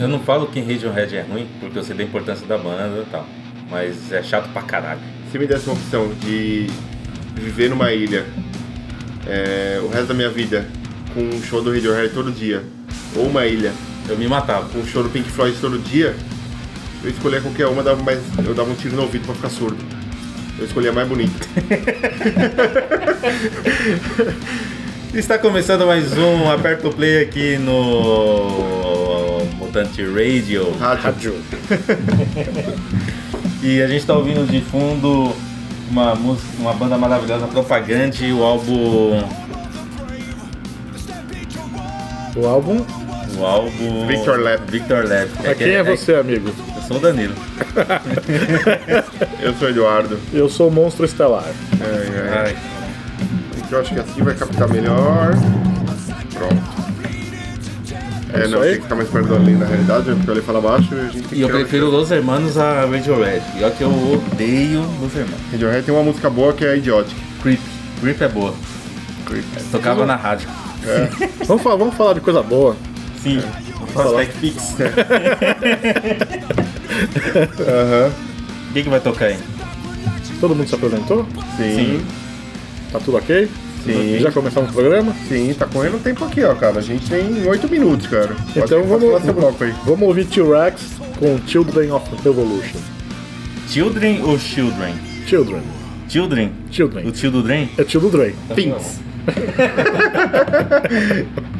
Eu não falo que Radiohead é ruim, porque eu sei da importância da banda e tal. Mas é chato pra caralho. Se me desse uma opção de viver numa ilha é, o resto da minha vida com um show do Radiohead todo dia, ou uma ilha Eu me matava. com um show do Pink Floyd todo dia, eu escolhia qualquer uma, dava mais, eu dava um tiro no ouvido pra ficar surdo. Eu escolhia a mais bonita. Está começando mais um Aperta o Play aqui no Mutante Radio. Rádio. E a gente está ouvindo de fundo uma música, uma banda maravilhosa, Propagante, o álbum. O álbum. O álbum. Victor Lab. Victor Lab. Pra quem é você, amigo? Eu sou o Danilo. Eu sou o Eduardo. Eu sou o Monstro Estelar. É, é. Ai, Eu acho que assim vai captar melhor. Pronto. É, não, tem que ficar mais perto da linha na realidade, né? porque falei fala baixo e a gente tem E eu prefiro Los Hermanos a Radiohead. E olha que eu odeio Los Hermanos. Radiohead tem uma música boa que é Idiotic. Creep. Creep é boa. Creep. Tocava na rádio. Vamos falar, vamos falar de coisa boa. Sim. Prospect Pix. Aham. O que, que vai tocar aí? Todo mundo se apresentou? Sim. Tá tudo ok? Sim. Já começamos o programa? Sim, tá correndo o tempo aqui, ó, cara. A gente tem 8 minutos, cara. Pode- Então pode vamos, aí. vamos ouvir T-Rex com Children of Revolution. Children ou Children? Children. Children? Children. O tio do Dren? É tio do Dre. Pins.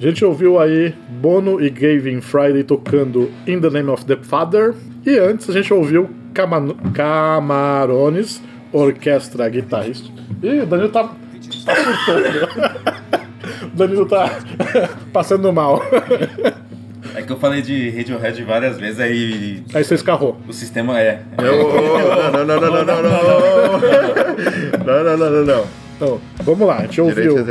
A gente ouviu aí Bono e Gavin Friday tocando In the Name of the Father. E antes a gente ouviu Cama- Camarones, Orquestra Guitarrista. Ih, o Danilo tá, tá surtando. o Danilo tá passando mal. É que eu falei de Radiohead várias vezes, aí Aí você escarrou. o sistema é. Não, não, não, não, não, não, não. Não, não, não, não, não. Então, vamos lá, a gente ouviu.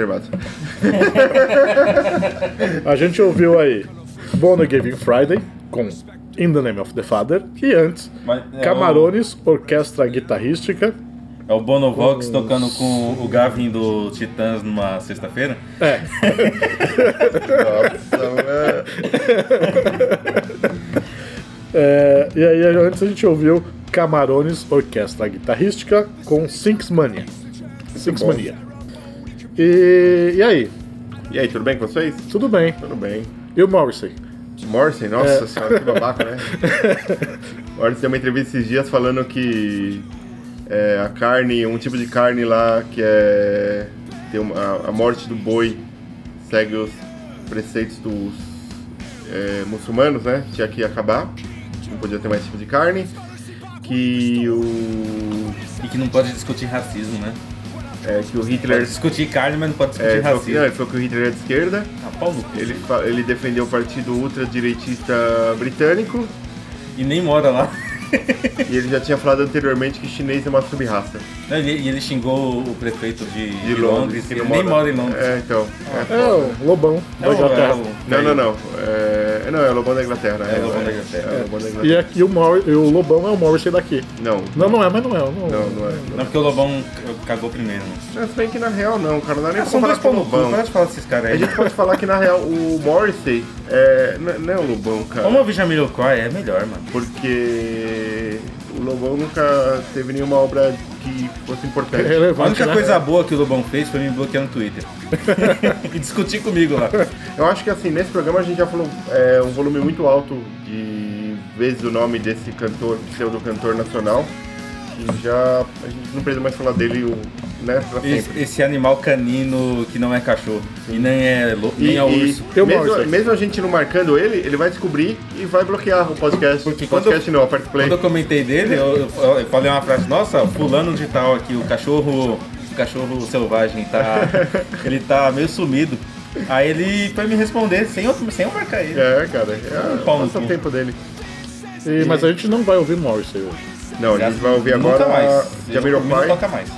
A gente ouviu aí Bono e Gavin Friday com In the Name of the Father. E antes, Mas é Camarones, Orquestra Guitarrística. O, é o Bonovox tocando com o Gavin do Titãs numa sexta-feira. É, Nossa, é, e aí antes a gente ouviu Camarones, Orquestra Guitarrística com Sinks Mania. Six bom. Mania. E, e aí? E aí, tudo bem com vocês? Tudo bem. Tudo bem. E o Morrissey? Morrison, nossa É. senhora, que babaca, né? Morrison deu uma entrevista esses dias falando que é, a carne, um tipo de carne lá que é tem uma, a, a morte do boi segue os preceitos dos é, muçulmanos, né? Tinha que acabar, não podia ter mais tipo de carne. Que o E que não pode discutir racismo, né? É, que o Pode Hitler discutir carne, mas não pode discutir é, ele, falou que, racismo. não, ele falou que o Hitler é de esquerda. Ah, pau no cu. Ele, ele defendeu o partido ultradireitista britânico. E nem mora lá. E ele já tinha falado anteriormente que chinês é uma sub-raça Não, ele- E ele xingou o prefeito de, de de Londres. que que ele não nem mora em Londres. É, então. é É foda. o Lobão É da o- Inglaterra. é o- Não, não, não. É, não, é o Lobão da Inglaterra. É o Lobão da Inglaterra. É, o Lobão da E Inglaterra. aqui o, Mor e o Lobão é o Morrissey daqui. Não, Não, não é, mas não é. Não, não, não é. Não, porque o Lobão cagou primeiro. Né? Não, se bem que na real não, cara. Não dá nem Ah, são dois com o pau no cu, Lobão. para de falar desses caras A aí. gente pode falar que na real o Morrissey é, não, é- não é o Lobão, cara. Vamos ouvir Jamiroquai, é melhor, mano. Porque Lobão nunca teve nenhuma obra que fosse importante. A única né? coisa boa que o Lobão fez foi me bloquear no Twitter. e discutir comigo lá. Eu acho que assim, nesse programa a gente já falou é, um volume muito alto de vezes o nome desse cantor, pseudo-cantor nacional. Que já a gente não precisa mais falar dele o- né, pra sempre. Esse, esse animal canino que não é cachorro. E nem é, lo- nem é e, urso. Eu mesmo, mesmo a gente não marcando ele, ele vai descobrir e vai bloquear o podcast. Porque o quando podcast não, aperta play. Quando eu comentei dele, eu, eu- eu falei uma frase, nossa, fulano de tal aqui, o cachorro. O cachorro selvagem tá. ele tá meio sumido. Aí ele foi me responder sem eu, sem eu marcar ele. É, cara, é Um pau no tempo dele. E- mas a gente não vai ouvir Morrissey hoje. Não, a gente vai ouvir agora mais. Não Jamiroquai. toca mais.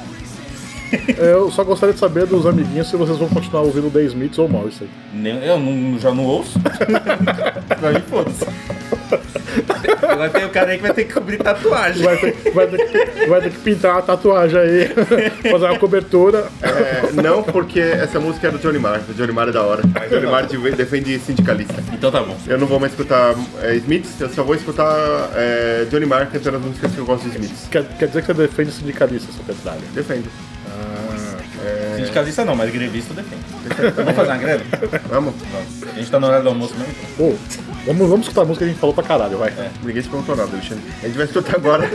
Eu só gostaria de saber dos amiguinhos se vocês vão continuar ouvindo The Smiths ou Morrissey. Nem- Eu não, já não ouço. pra mim, foda-se. Vai ter o cara aí que vai ter que cobrir tatuagem. Vai ter, vai ter que, vai ter que pintar uma tatuagem aí, fazer uma cobertura. É, não, porque essa música é do Johnny Marr. O Johnny Marr é da hora. O Johnny Marr de- defende sindicalista. Então tá bom. Eu não vou mais escutar é, Smiths, eu só vou escutar é, Johnny Marr cantando as músicas que eu gosto de Smiths. Quer, quer dizer que você defende sindicalista, seu Petralha. Defendo. Sindicalista não, mas grevista defende. Vamos fazer uma greve? Vamos? Vamos. A gente tá no horário do almoço mesmo. Pô, vamos, vamos escutar a música que a gente falou pra caralho, vai. Ninguém te perguntou nada, Alexandre. A gente vai escutar agora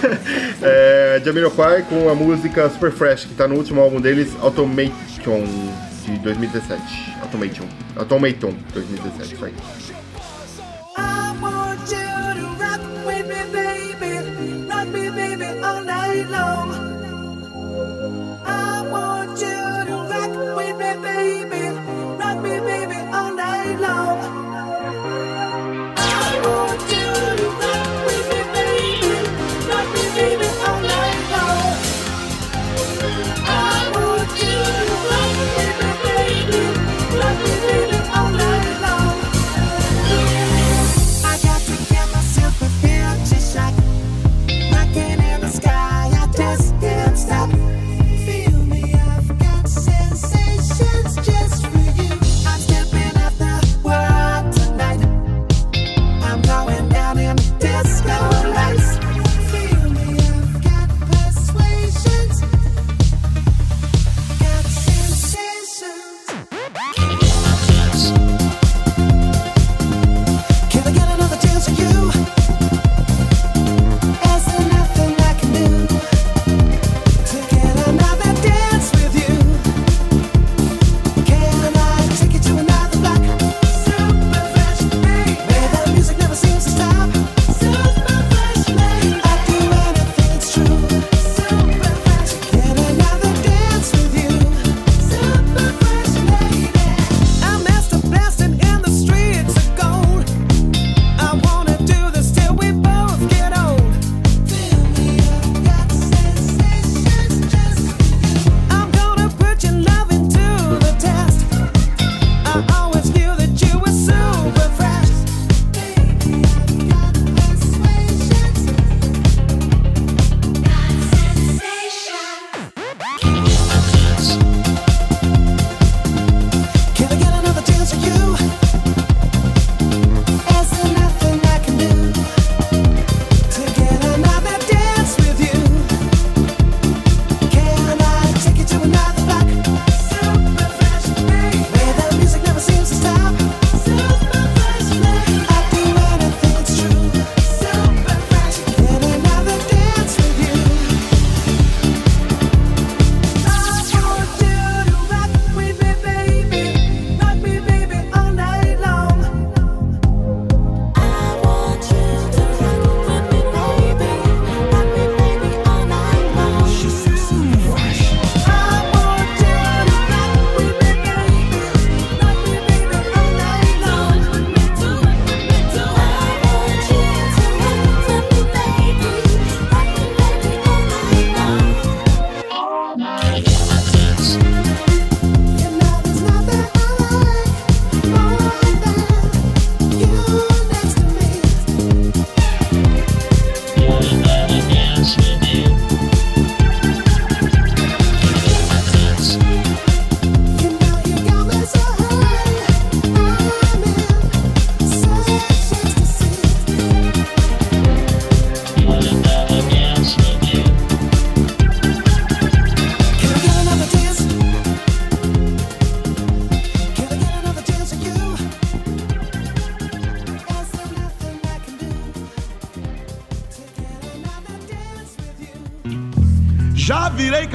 é, Jamiroquai com a música Super Fresh, que tá no último álbum deles, Automation, de 2017. Automation. Automation, 2017, isso aí. I want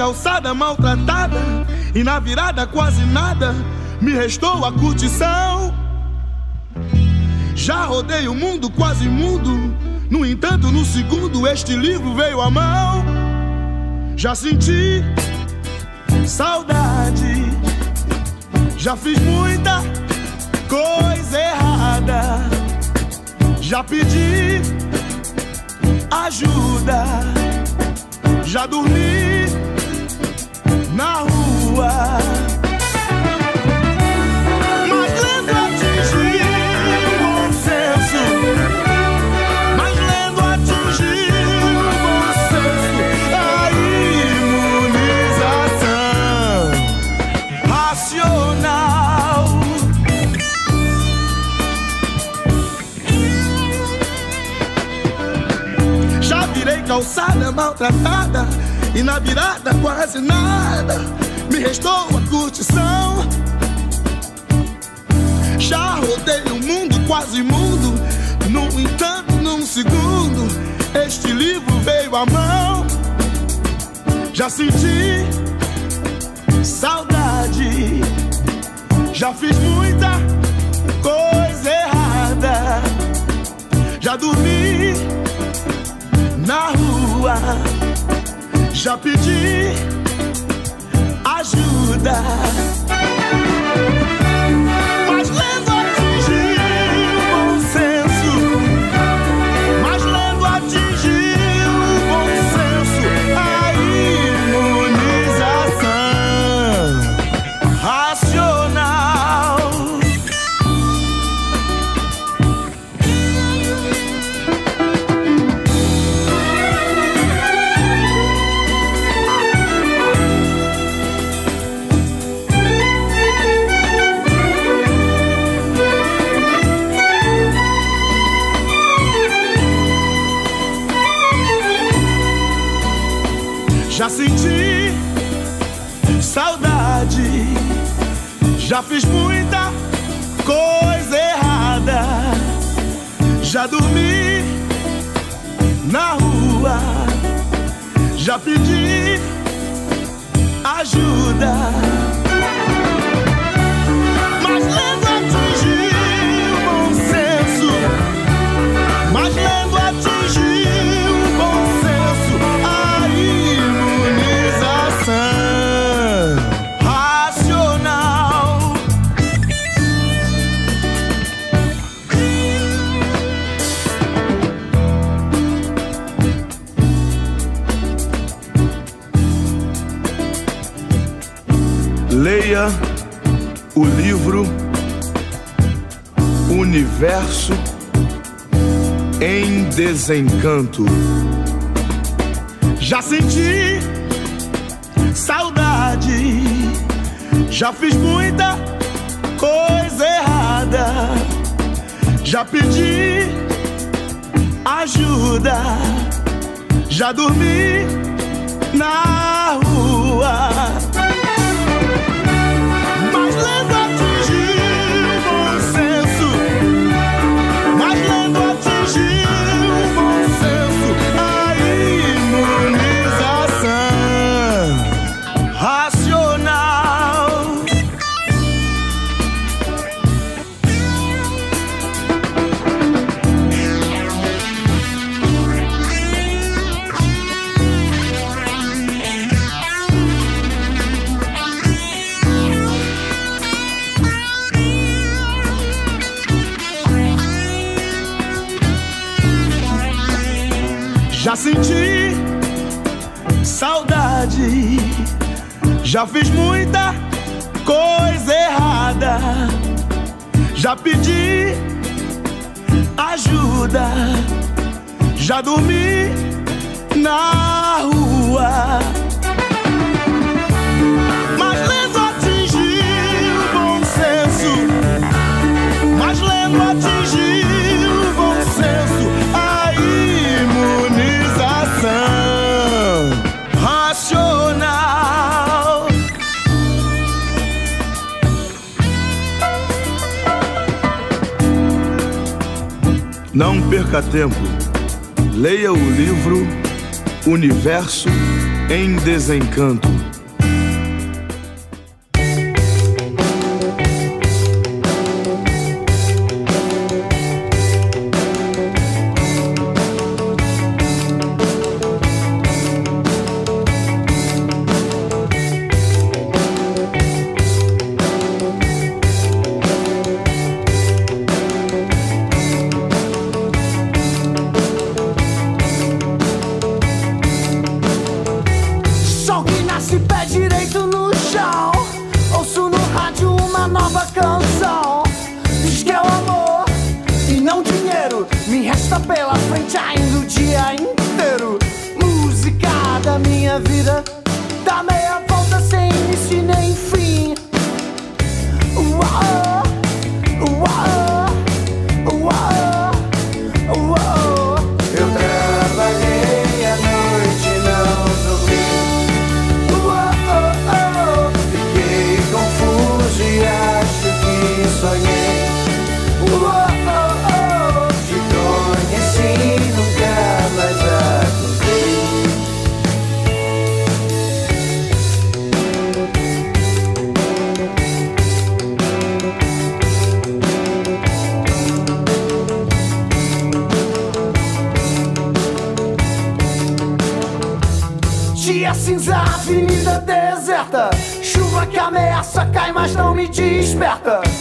calçada maltratada e na virada quase nada me restou a curtição. Já rodei o mundo quase mudo, no entanto, no segundo este livro veio à mão. Já senti saudade, já fiz muita coisa errada, já pedi ajuda, já dormi na rua. Mas lendo atingi o bom senso. Mas lendo atingi o bom senso. A imunização racional. Já virei calçada maltratada e na virada quase nada me restou a curtição. Já rodei o mundo quase mundo, no entanto, num segundo, este livro veio à mão. Já senti saudade, já fiz muita coisa errada, já dormi na rua, já pedi ajuda. Já senti saudade, já fiz muita coisa errada, já dormi na rua, já pedi ajuda. Universo em desencanto. Já senti saudade, já fiz muita coisa errada, já pedi ajuda, já dormi na Já senti saudade, já fiz muita coisa errada, já pedi ajuda, já dormi na rua. Mas lendo atingi o bom senso. Mas lendo atingi Não perca tempo. Leia o livro Universo em desencanto. Mas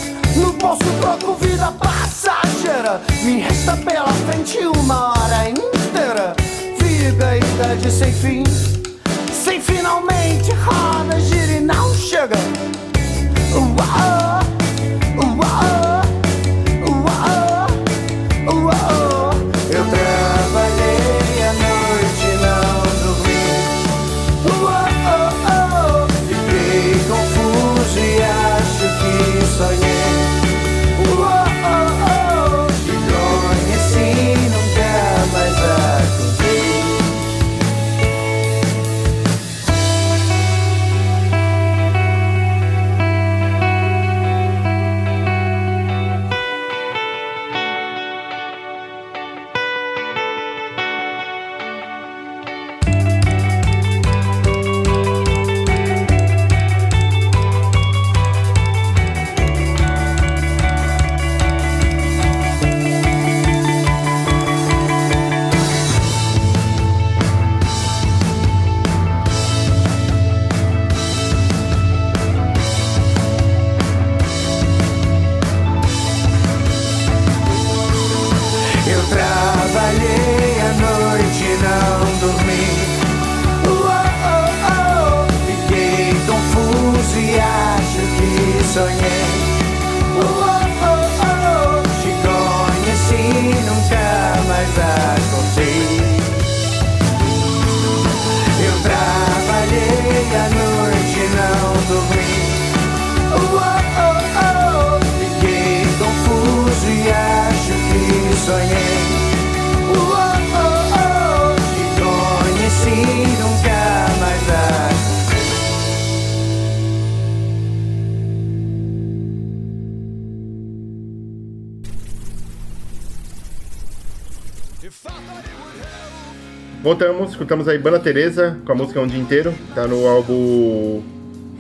Voltamos, escutamos aí Banda Teresa com a música Um Dia Inteiro. Tá no álbum.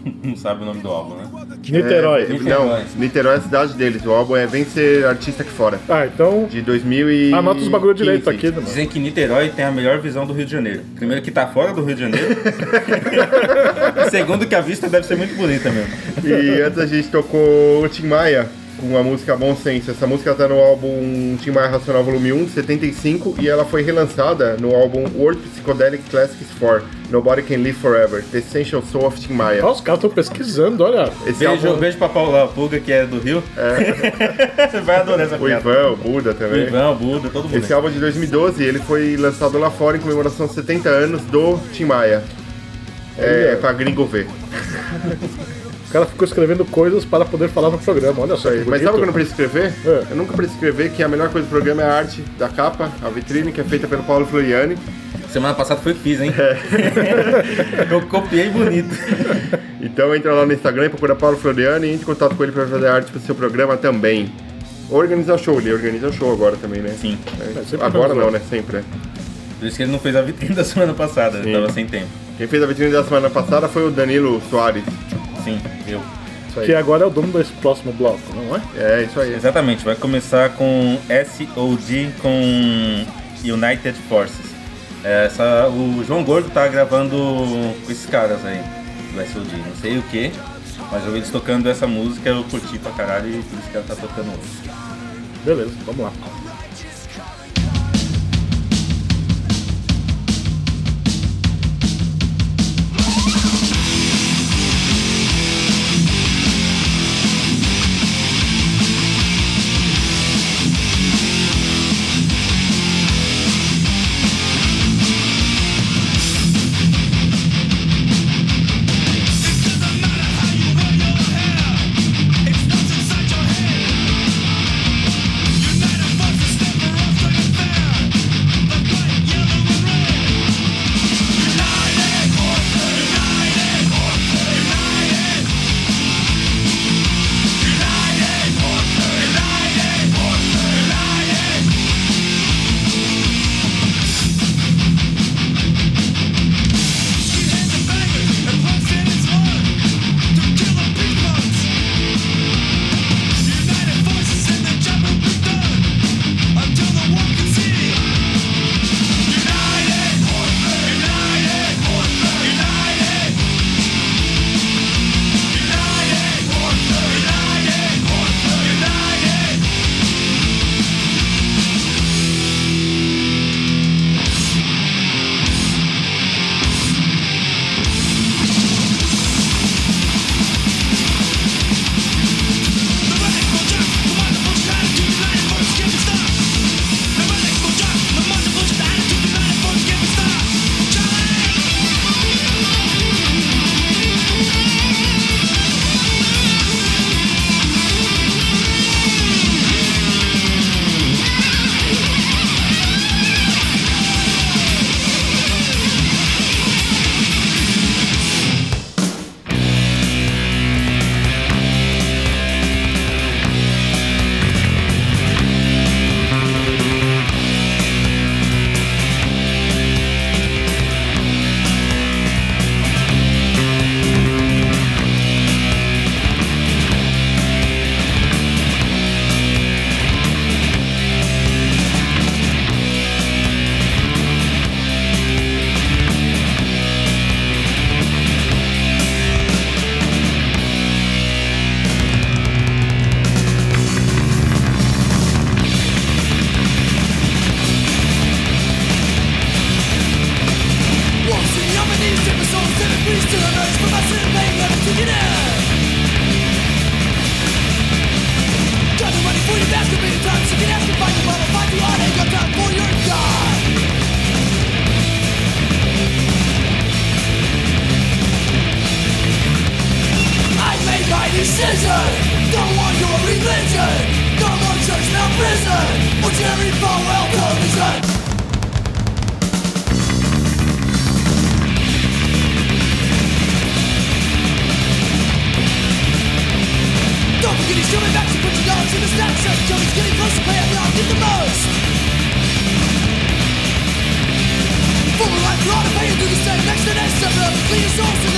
Não sabe o nome do álbum, né? Niterói. É, Niterói. Não, Niterói é a cidade deles. O álbum é Vem Ser Artista Aqui Fora. Ah, então De 2000 e... anota os bagulho direito aqui, né, mano. Dizem que Niterói tem a melhor visão do Rio de Janeiro. Primeiro que tá fora do Rio de Janeiro. Segundo que a vista deve ser muito bonita mesmo. E antes a gente tocou o Tim Maia com a música Bom Senso. Essa música tá no álbum Tim Maia Racional Volume 1, de 75, e ela foi relançada no álbum World Psychedelic Classics 4, Nobody Can Live Forever, The Essential Soul of Tim Maia. Ó, os caras estão pesquisando, olha. Esse Beijo, álbum, beijo pra Paula Puga, que é do Rio. Você vai adorar essa o piada. Ivan, o Buda O também. Ivan, o Buda, todo mundo. Esse álbum é de 2012, ele foi lançado lá fora em comemoração aos 70 anos do Tim Maia. É, Olha. pra gringo ver. O cara ficou escrevendo coisas para poder falar no programa. Olha só. Mas bonito. sabe o que eu não preciso escrever? É. Eu nunca preciso escrever que a melhor coisa do programa é a arte da capa, a vitrine, que é feita pelo Paulo Floriani. Semana passada foi o que fiz, hein? É. Eu copiei bonito. Então entra lá no Instagram procura Paulo Floriani e entre em contato com ele para fazer arte pro seu programa também. Organizar show, ele organiza show agora também, né? Sim. É, É, agora organiza. não, né? Sempre. né? Por isso que ele não fez a vitrine da semana passada, ele Sim. tava sem tempo. Quem fez a vitrine da semana passada foi o Danilo Soares. Sim, eu. Que agora é o dono desse próximo bloco, não é? É, isso aí. Exatamente, vai começar com SOD com United Forces. É, Essa, o João Gordo tá gravando com esses caras aí, do SOD, não sei o que, mas eu vi eles tocando essa música, eu curti pra caralho e por isso que ela tá tocando hoje. Beleza, vamos lá. Please don't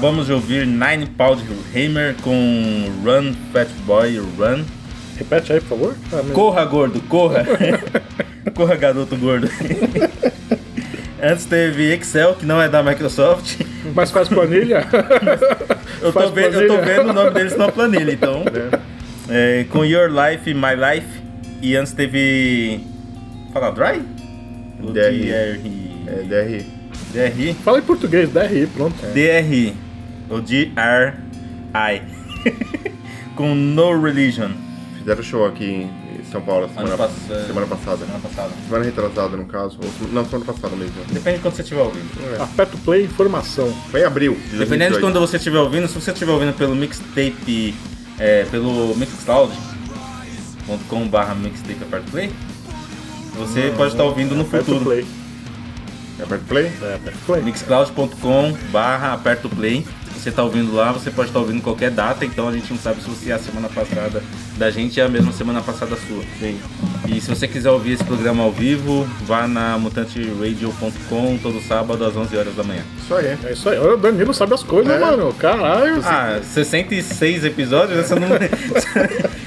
Acabamos de ouvir Nine Pound Hammer com Run Fat Boy Run. Repete aí, por favor. Ah, meu- Corra, gordo, corra! corra, garoto gordo. Antes teve Excel, que não é da Microsoft. Mas faz planilha? Eu tô, Faz vendo, eu tô planilha. vendo o nome deles na planilha, então. É, com Your Life, My Life. E antes teve. Fala Dry? Ou DRI. DRI. É, DRI. DRI? Fala em português, DRI, pronto. DRI. Ou DRI. com No Religion. Fizeram show aqui em São Paulo semana, Ano passado. semana passada. Semana passada. Semana retrasada, no caso. Ou, não, semana passada mesmo. Depende de quando você estiver ouvindo. Aperta o play, informação. Foi em abril de Dependendo de 2018. quando você estiver ouvindo, se você estiver ouvindo pelo mixtape, é, pelo mixcloud.com barra mixtape aperto play, você pode estar ouvindo no Aperta o futuro. play. Aperta play? É, aperta o play. mixcloud.com barra aperto play. Você está ouvindo lá, você pode estar ouvindo qualquer data, então a gente não sabe se você é a semana passada da gente é a mesma semana passada sua. Sim. E se você quiser ouvir esse programa ao vivo, vá na mutanteradio.com todo sábado às 11 horas da manhã. Isso aí. É isso aí. Olha, o Danilo sabe as coisas, É. mano. Caralho. Ah, 66 episódios, se eu não,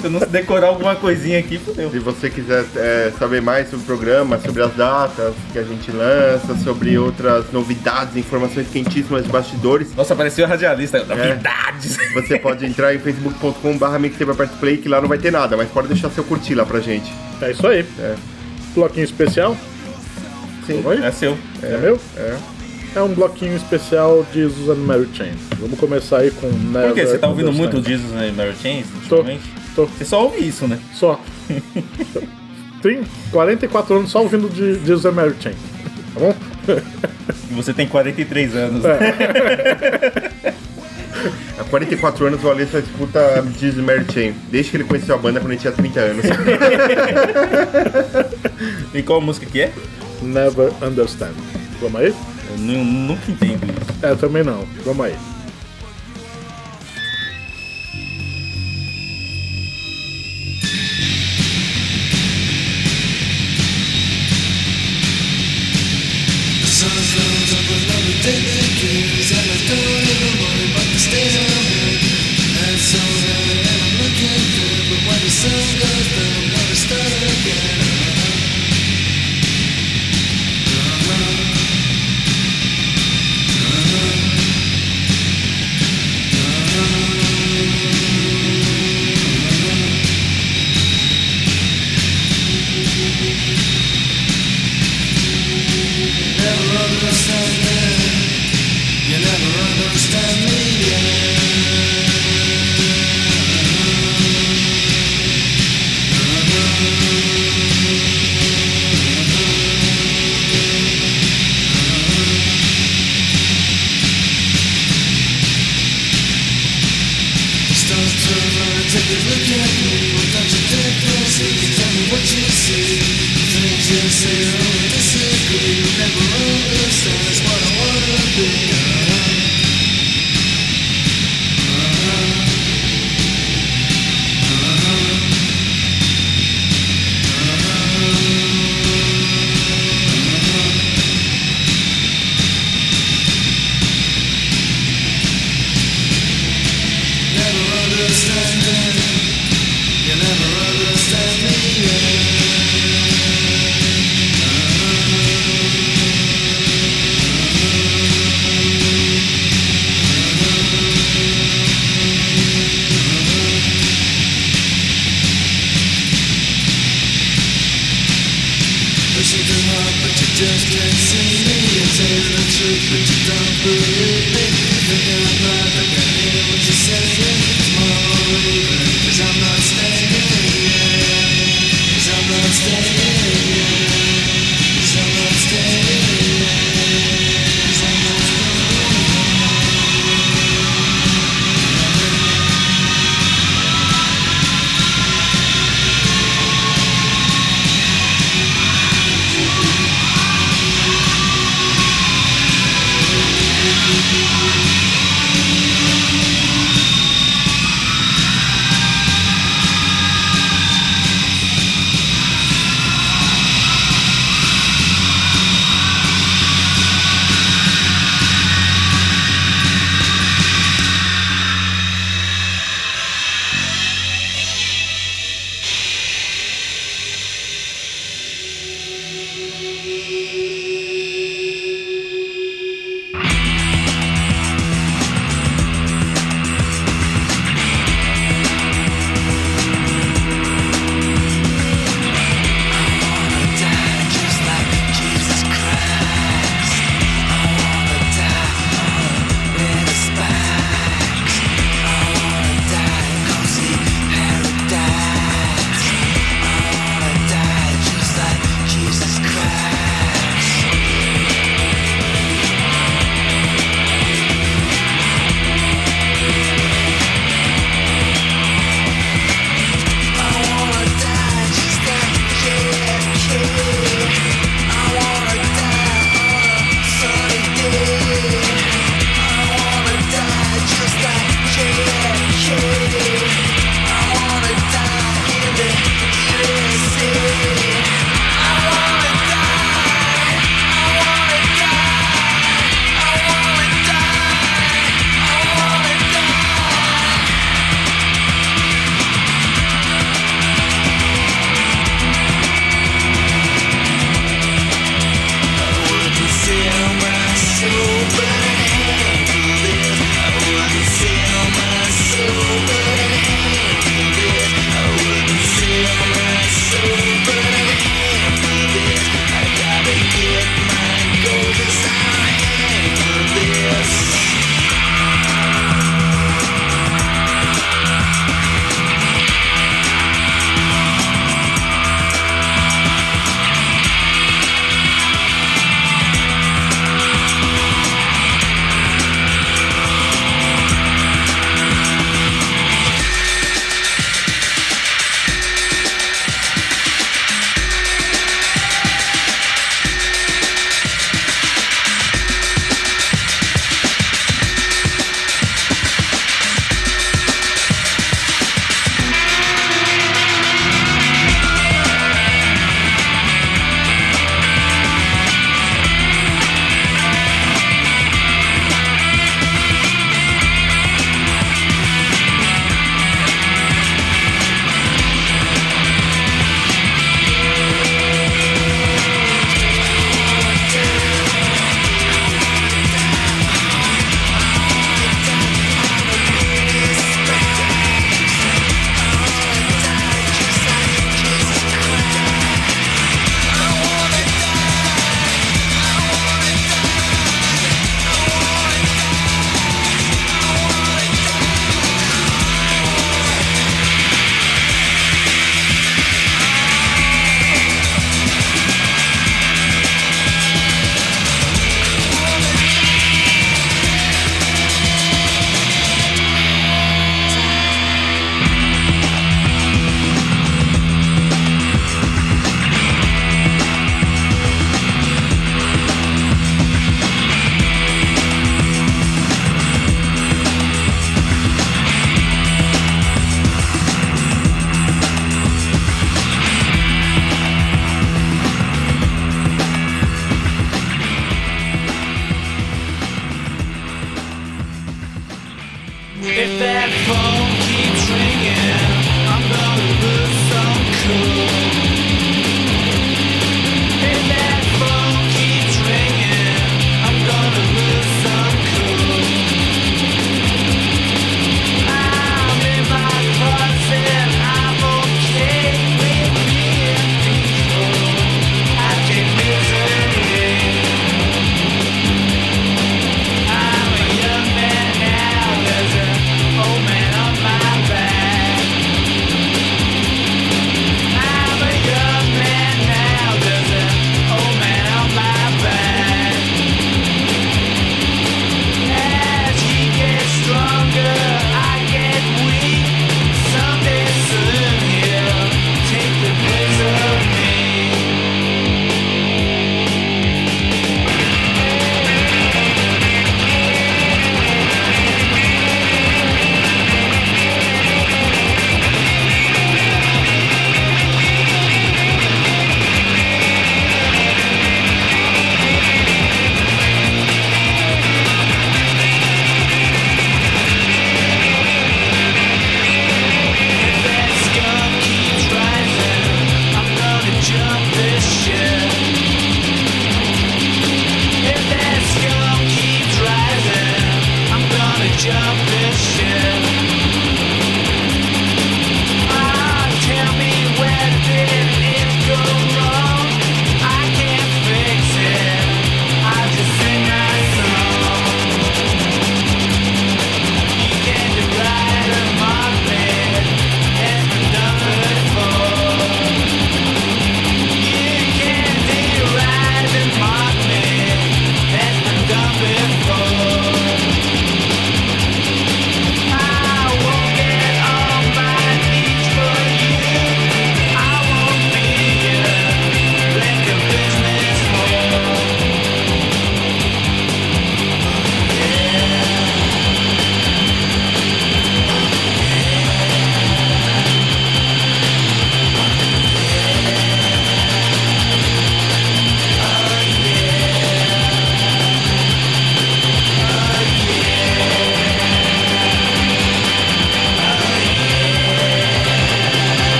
se eu não decorar alguma coisinha aqui, fodeu. Se você quiser é, saber mais sobre o programa, sobre as datas que a gente lança, sobre outras novidades, informações quentíssimas de bastidores, Nossa, apareceu radialista. Novidades! você pode entrar em facebook.com.br mixtape que lá não vai ter nada, mas pode deixar seu curtir lá pra gente. É isso aí. É. Bloquinho especial. Sim. Aí? É seu. É, meu? É. É um bloquinho especial de Susan Mary Chain. Vamos começar aí com Never Por quê? Você tá ouvindo muito Jesus e Mary Chains Tô, ultimamente? tô. Você só ouve isso, né? Só. Tem 44 anos só ouvindo de Jesus and Mary Chain. Tá bom? E você tem 43 anos. É. Há 44 anos o Alessa disputa Diz Mary Chain, desde que ele conheceu a banda quando ele tinha 30 anos. E qual música que é? Never Understand. Vamos aí? Eu nu- nunca entendo isso. É, também não. Vamos aí. Sans un temple de délégués, à la tour de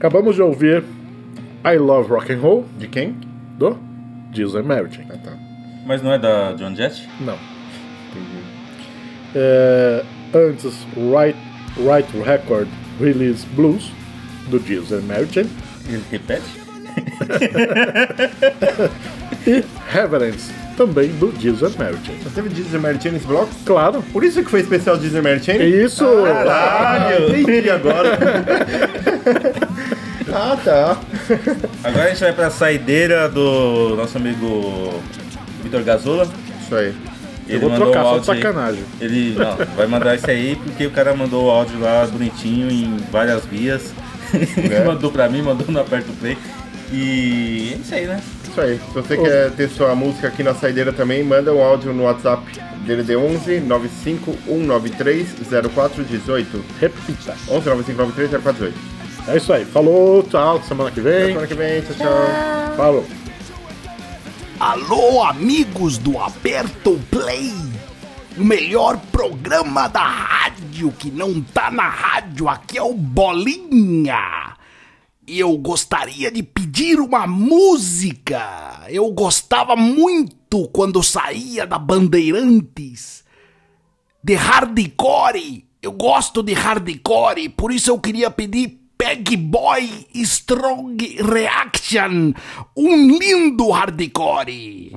Acabamos de ouvir I Love Rock and Roll, De quem? do Diesel American. Ah, tá. Mas não é da John Jett? Não. É, antes, Right, right Record Release Blues, do Diesel American. Ele repete? E Reverence, também do Diesel American. Só teve Disney Martin nesse bloco? Claro, Por isso que foi especial Disney Martin? é isso! Caralho! Entendi agora. ah, tá. Agora a gente vai pra saideira do nosso amigo Vitor Gazola. Isso aí. Eu vou trocar, só de sacanagem. Ele não, vai mandar isso aí porque o cara mandou o áudio lá bonitinho em várias vias. É. mandou pra mim, mandou no Aperto Play. E é isso aí, né? Isso aí. Se você quer ter sua música aqui na saideira também, manda um áudio no WhatsApp DDD 11 95193 0418. Repita. 11 9593 0418. É isso aí. Falou, tchau, semana que vem. Semana que vem, tchau, tchau. Falou. Alô, amigos do Aperto Play! O melhor programa da rádio que não tá na rádio aqui é o Bolinha! E eu gostaria de pedir uma música! Eu gostava muito quando saía da Bandeirantes de hardcore. Eu gosto de hardcore, por isso eu queria pedir Peg Boy Strong Reaction, um lindo hardcore.